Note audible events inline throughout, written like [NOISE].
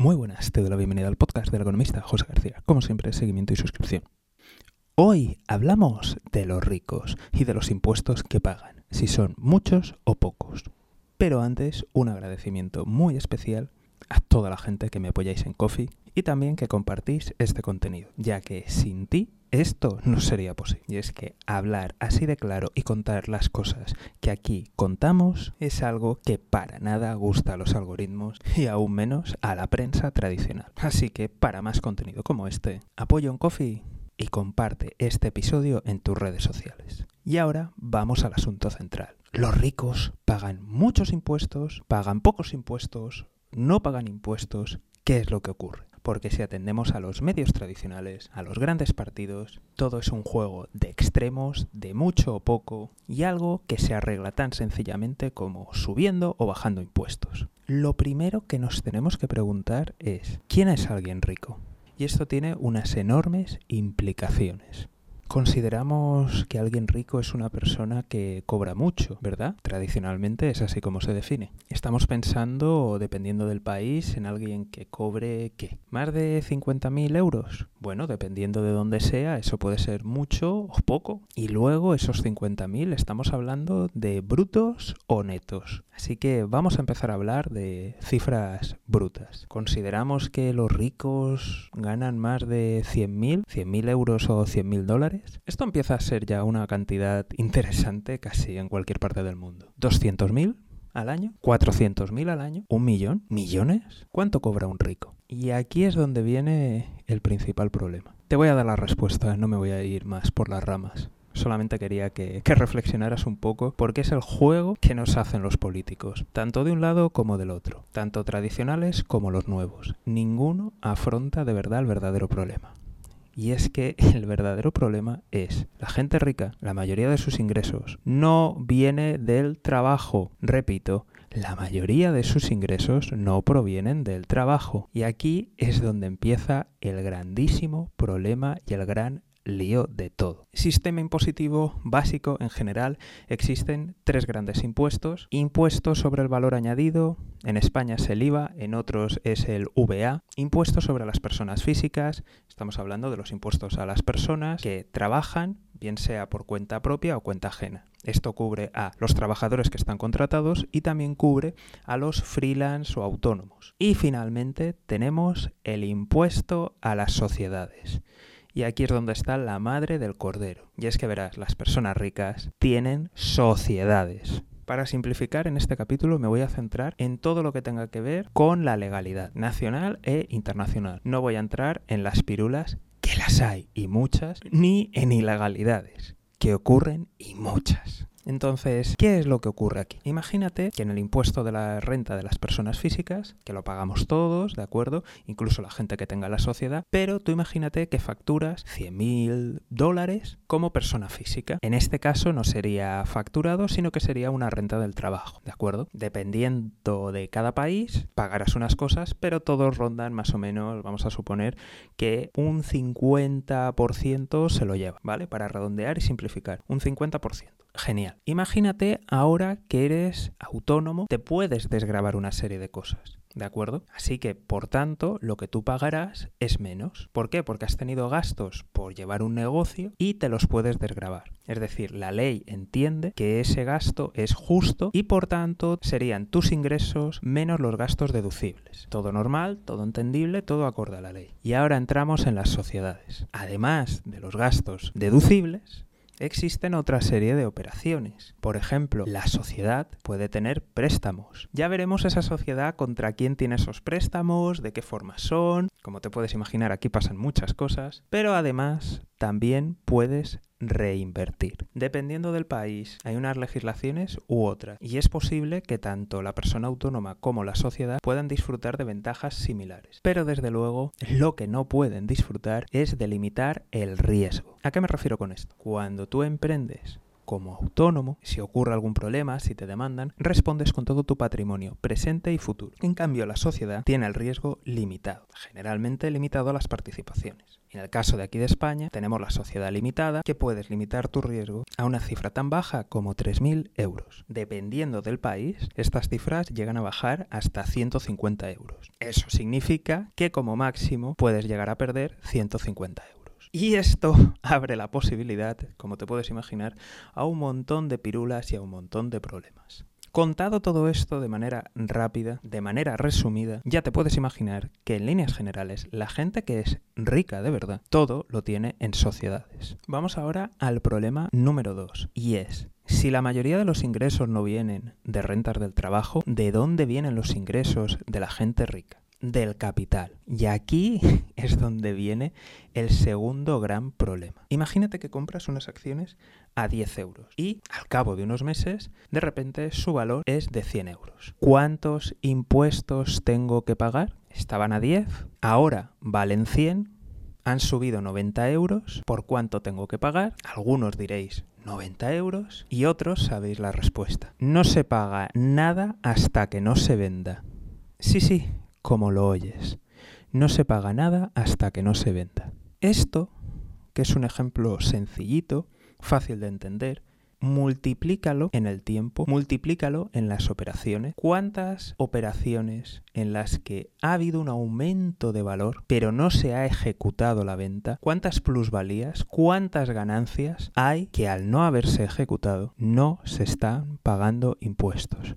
Muy buenas, te doy la bienvenida al podcast del economista José García. Como siempre, seguimiento y suscripción. Hoy hablamos de los ricos y de los impuestos que pagan, si son muchos o pocos. Pero antes, un agradecimiento muy especial a toda la gente que me apoyáis en Coffee y también que compartís este contenido, ya que sin ti esto no sería posible. Y es que hablar así de claro y contar las cosas que aquí contamos es algo que para nada gusta a los algoritmos y aún menos a la prensa tradicional. Así que para más contenido como este, apoyo en Coffee y comparte este episodio en tus redes sociales. Y ahora vamos al asunto central. Los ricos pagan muchos impuestos, pagan pocos impuestos, no pagan impuestos. ¿Qué es lo que ocurre? Porque si atendemos a los medios tradicionales, a los grandes partidos, todo es un juego de extremos, de mucho o poco, y algo que se arregla tan sencillamente como subiendo o bajando impuestos. Lo primero que nos tenemos que preguntar es, ¿quién es alguien rico? Y esto tiene unas enormes implicaciones. Consideramos que alguien rico es una persona que cobra mucho, ¿verdad? Tradicionalmente es así como se define. Estamos pensando, dependiendo del país, en alguien que cobre, ¿qué? ¿Más de 50.000 euros? Bueno, dependiendo de dónde sea, eso puede ser mucho o poco. Y luego esos 50.000 estamos hablando de brutos o netos. Así que vamos a empezar a hablar de cifras brutas. Consideramos que los ricos ganan más de 100.000, 100.000 euros o 100.000 dólares. Esto empieza a ser ya una cantidad interesante casi en cualquier parte del mundo. ¿200.000? al año, 400.000 al año, un millón, millones. ¿Cuánto cobra un rico? Y aquí es donde viene el principal problema. Te voy a dar la respuesta, no me voy a ir más por las ramas solamente quería que, reflexionaras un poco porque es el juego que nos hacen los políticos, tanto de un lado como del otro, tanto tradicionales como los nuevos. Ninguno afronta de verdad el verdadero problema. Y es que el verdadero problema es la gente rica, la mayoría de sus ingresos no viene del trabajo. Repito, la mayoría de sus ingresos no provienen del trabajo. Y aquí es donde empieza el grandísimo problema y el gran lío de todo. Sistema impositivo básico en general existen tres grandes impuestos. Impuesto sobre el valor añadido, en España es el IVA, en otros es el VA. Impuesto sobre las personas físicas, estamos hablando de los impuestos a las personas que trabajan, bien sea por cuenta propia o cuenta ajena. Esto cubre a los trabajadores que están contratados y también cubre a los freelance o autónomos. Y finalmente tenemos el impuesto a las sociedades. Y aquí es donde está la madre del cordero. Y es que verás, las personas ricas tienen sociedades. Para simplificar, en este capítulo me voy a centrar en todo lo que tenga que ver con la legalidad nacional e internacional. No voy a entrar en las pirulas, que las hay y muchas, ni en ilegalidades, que ocurren y muchas. Entonces, ¿qué es lo que ocurre aquí? Imagínate que en el impuesto de la renta de las personas físicas, que lo pagamos todos, ¿de acuerdo? Incluso la gente que tenga la sociedad, pero tú imagínate que facturas 100.000 dólares como persona física. En este caso no sería facturado, sino que sería una renta del trabajo, ¿de acuerdo? Dependiendo de cada país, pagarás unas cosas, pero todos rondan más o menos, vamos a suponer, que un 50% se lo lleva, ¿vale? Para redondear y simplificar, un 50%. Genial. Imagínate ahora que eres autónomo, te puedes desgravar una serie de cosas. ¿De acuerdo? Así que, por tanto, lo que tú pagarás es menos. ¿Por qué? Porque has tenido gastos por llevar un negocio y te los puedes desgravar. Es decir, la ley entiende que ese gasto es justo y por tanto serían tus ingresos menos los gastos deducibles. Todo normal, todo entendible, todo acorde a la ley. Y ahora entramos en las sociedades. Además de los gastos deducibles, existen otra serie de operaciones. Por ejemplo, la sociedad puede tener préstamos. Ya veremos esa sociedad contra quién tiene esos préstamos, de qué forma son. Como te puedes imaginar, aquí pasan muchas cosas. Pero además, también puedes reinvertir. Dependiendo del país, hay unas legislaciones u otras, y es posible que tanto la persona autónoma como la sociedad puedan disfrutar de ventajas similares. Pero desde luego, lo que no pueden disfrutar es delimitar el riesgo. ¿A qué me refiero con esto? Cuando tú emprendes como autónomo, si ocurre algún problema, si te demandan, respondes con todo tu patrimonio, presente y futuro. En cambio, la sociedad tiene el riesgo limitado, generalmente limitado a las participaciones. En el caso de aquí de España, tenemos la sociedad limitada, que puedes limitar tu riesgo a una cifra tan baja como 3.000 euros. Dependiendo del país, estas cifras llegan a bajar hasta 150 euros. Eso significa que como máximo puedes llegar a perder 150 euros. Y esto [LAUGHS] abre la posibilidad, como te puedes imaginar, a un montón de pirulas y a un montón de problemas. Contado todo esto de manera rápida, de manera resumida, ya te puedes imaginar que en líneas generales la gente que es rica de verdad, todo lo tiene en sociedades. Vamos ahora al problema número 2, y es, si la mayoría de los ingresos no vienen de rentas del trabajo, ¿de dónde vienen los ingresos de la gente rica? Del capital. Y aquí [LAUGHS] es donde viene el segundo gran problema. Imagínate que compras unas acciones a 10 euros y al cabo de unos meses de repente su valor es de 100 euros. ¿Cuántos impuestos tengo que pagar? Estaban a 10, ahora valen 100, han subido 90 euros. ¿Por cuánto tengo que pagar? Algunos diréis 90 euros y otros sabéis la respuesta. No se paga nada hasta que no se venda. Sí, sí, como lo oyes. No se paga nada hasta que no se venda. Esto, que es un ejemplo sencillito, fácil de entender, multiplícalo en el tiempo, multiplícalo en las operaciones. ¿Cuántas operaciones en las que ha habido un aumento de valor, pero no se ha ejecutado la venta? ¿Cuántas plusvalías, cuántas ganancias hay que al no haberse ejecutado no se están pagando impuestos?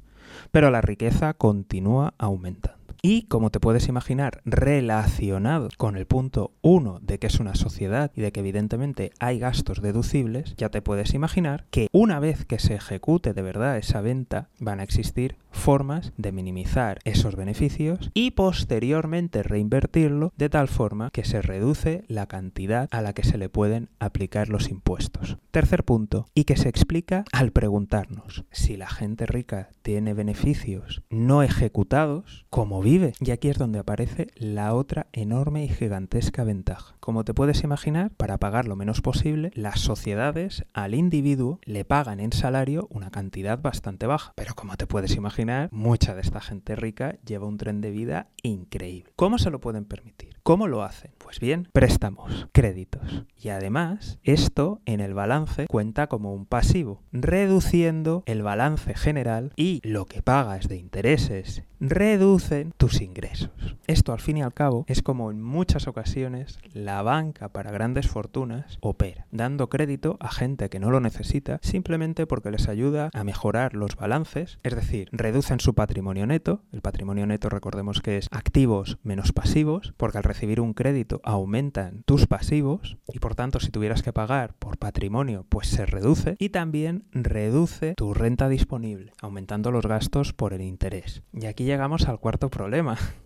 Pero la riqueza continúa aumentando. Y como te puedes imaginar, relacionado con el punto 1 de que es una sociedad y de que evidentemente hay gastos deducibles, ya te puedes imaginar que una vez que se ejecute de verdad esa venta, van a existir formas de minimizar esos beneficios y posteriormente reinvertirlo de tal forma que se reduce la cantidad a la que se le pueden aplicar los impuestos. Tercer punto, y que se explica al preguntarnos si la gente rica tiene beneficios no ejecutados, como Y aquí es donde aparece la otra enorme y gigantesca ventaja. Como te puedes imaginar, para pagar lo menos posible, las sociedades al individuo le pagan en salario una cantidad bastante baja. Pero como te puedes imaginar, mucha de esta gente rica lleva un tren de vida increíble. ¿Cómo se lo pueden permitir? ¿Cómo lo hacen? Pues bien, préstamos, créditos. Y además, esto en el balance cuenta como un pasivo, reduciendo el balance general y lo que pagas de intereses reducen tus ingresos. Esto al fin y al cabo es como en muchas ocasiones la banca para grandes fortunas opera, dando crédito a gente que no lo necesita simplemente porque les ayuda a mejorar los balances, es decir, reducen su patrimonio neto, el patrimonio neto recordemos que es activos menos pasivos, porque al recibir un crédito aumentan tus pasivos y por tanto si tuvieras que pagar por patrimonio pues se reduce y también reduce tu renta disponible, aumentando los gastos por el interés. Y aquí llegamos al cuarto problema,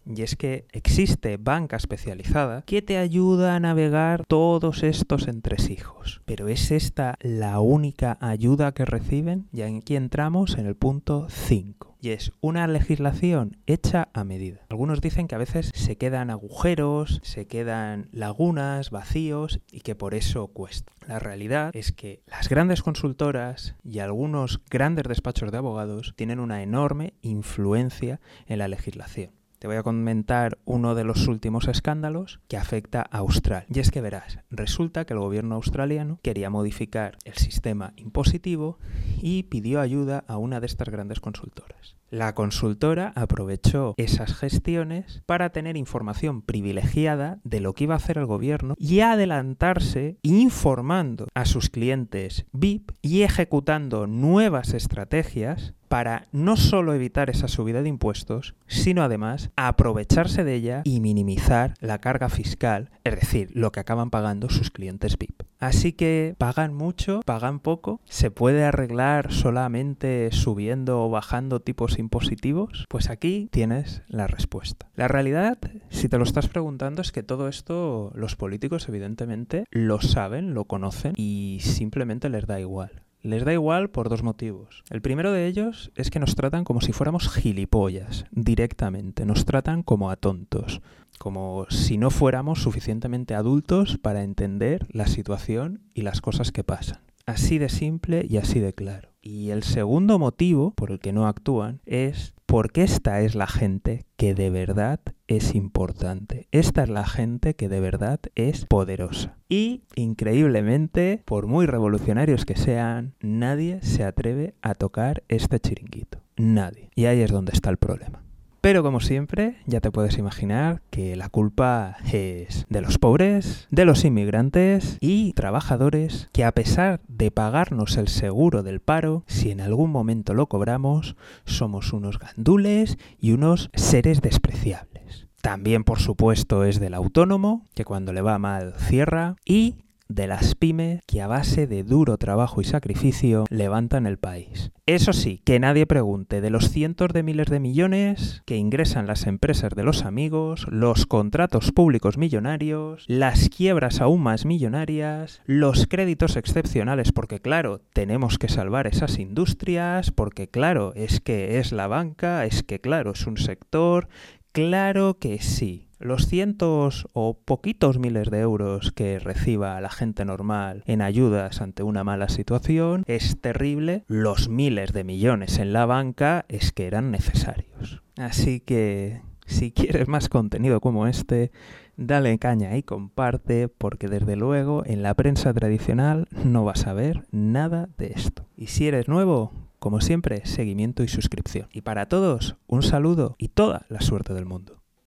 y es que existe banca especializada que te ayuda a navegar todos estos entresijos. Pero ¿es esta la única ayuda que reciben? Y aquí entramos en el punto 5 y es una legislación hecha a medida. Algunos dicen que a veces se quedan agujeros, se quedan lagunas, vacíos y que por eso cuesta. La realidad es que las grandes consultoras y algunos grandes despachos de abogados tienen una enorme influencia en la legislación. Te voy a comentar uno de los últimos escándalos que afecta a Australia. Y es que verás, resulta que el gobierno australiano quería modificar el sistema impositivo y pidió ayuda a una de estas grandes consultoras. La consultora aprovechó esas gestiones para tener información privilegiada de lo que iba a hacer el gobierno y adelantarse informando a sus clientes VIP y ejecutando nuevas estrategias para no solo evitar esa subida de impuestos, sino además aprovecharse de ella y minimizar la carga fiscal, es decir, lo que acaban pagando sus clientes VIP. Así que pagan mucho, pagan poco, se puede arreglar solamente subiendo o bajando tipos impositivos. Pues aquí tienes la respuesta. La realidad, si te lo estás preguntando, es que todo esto los políticos evidentemente lo saben, lo conocen y simplemente les da igual. Les da igual por dos motivos. El primero de ellos es que nos tratan como si fuéramos gilipollas, directamente. Nos tratan como a tontos, como si no fuéramos suficientemente adultos para entender la situación y las cosas que pasan. Así de simple y así de claro. Y el segundo motivo por el que no actúan es porque esta es la gente que de verdad es importante. Esta es la gente que de verdad es poderosa. Y, increíblemente, por muy revolucionarios que sean, nadie se atreve a tocar este chiringuito. Nadie. Y ahí es donde está el problema. Pero como siempre, ya te puedes imaginar que la culpa es de los pobres, de los inmigrantes y trabajadores que a pesar de pagarnos el seguro del paro, si en algún momento lo cobramos, somos unos gandules y unos seres despreciables. También, por supuesto, es del autónomo, que cuando le va mal cierra, y de las pymes que a base de duro trabajo y sacrificio levantan el país. Eso sí, que nadie pregunte de los cientos de miles de millones que ingresan las empresas de los amigos, los contratos públicos millonarios, las quiebras aún más millonarias, los créditos excepcionales, porque claro, tenemos que salvar esas industrias, porque claro, es que es la banca, es que claro, es un sector, claro que sí. Los cientos o poquitos miles de euros que reciba la gente normal en ayudas ante una mala situación es terrible. Los miles de millones en la banca es que eran necesarios. Así que si quieres más contenido como este, dale caña y comparte, porque desde luego en la prensa tradicional no vas a ver nada de esto. Y si eres nuevo, como siempre, seguimiento y suscripción. Y para todos, un saludo y toda la suerte del mundo.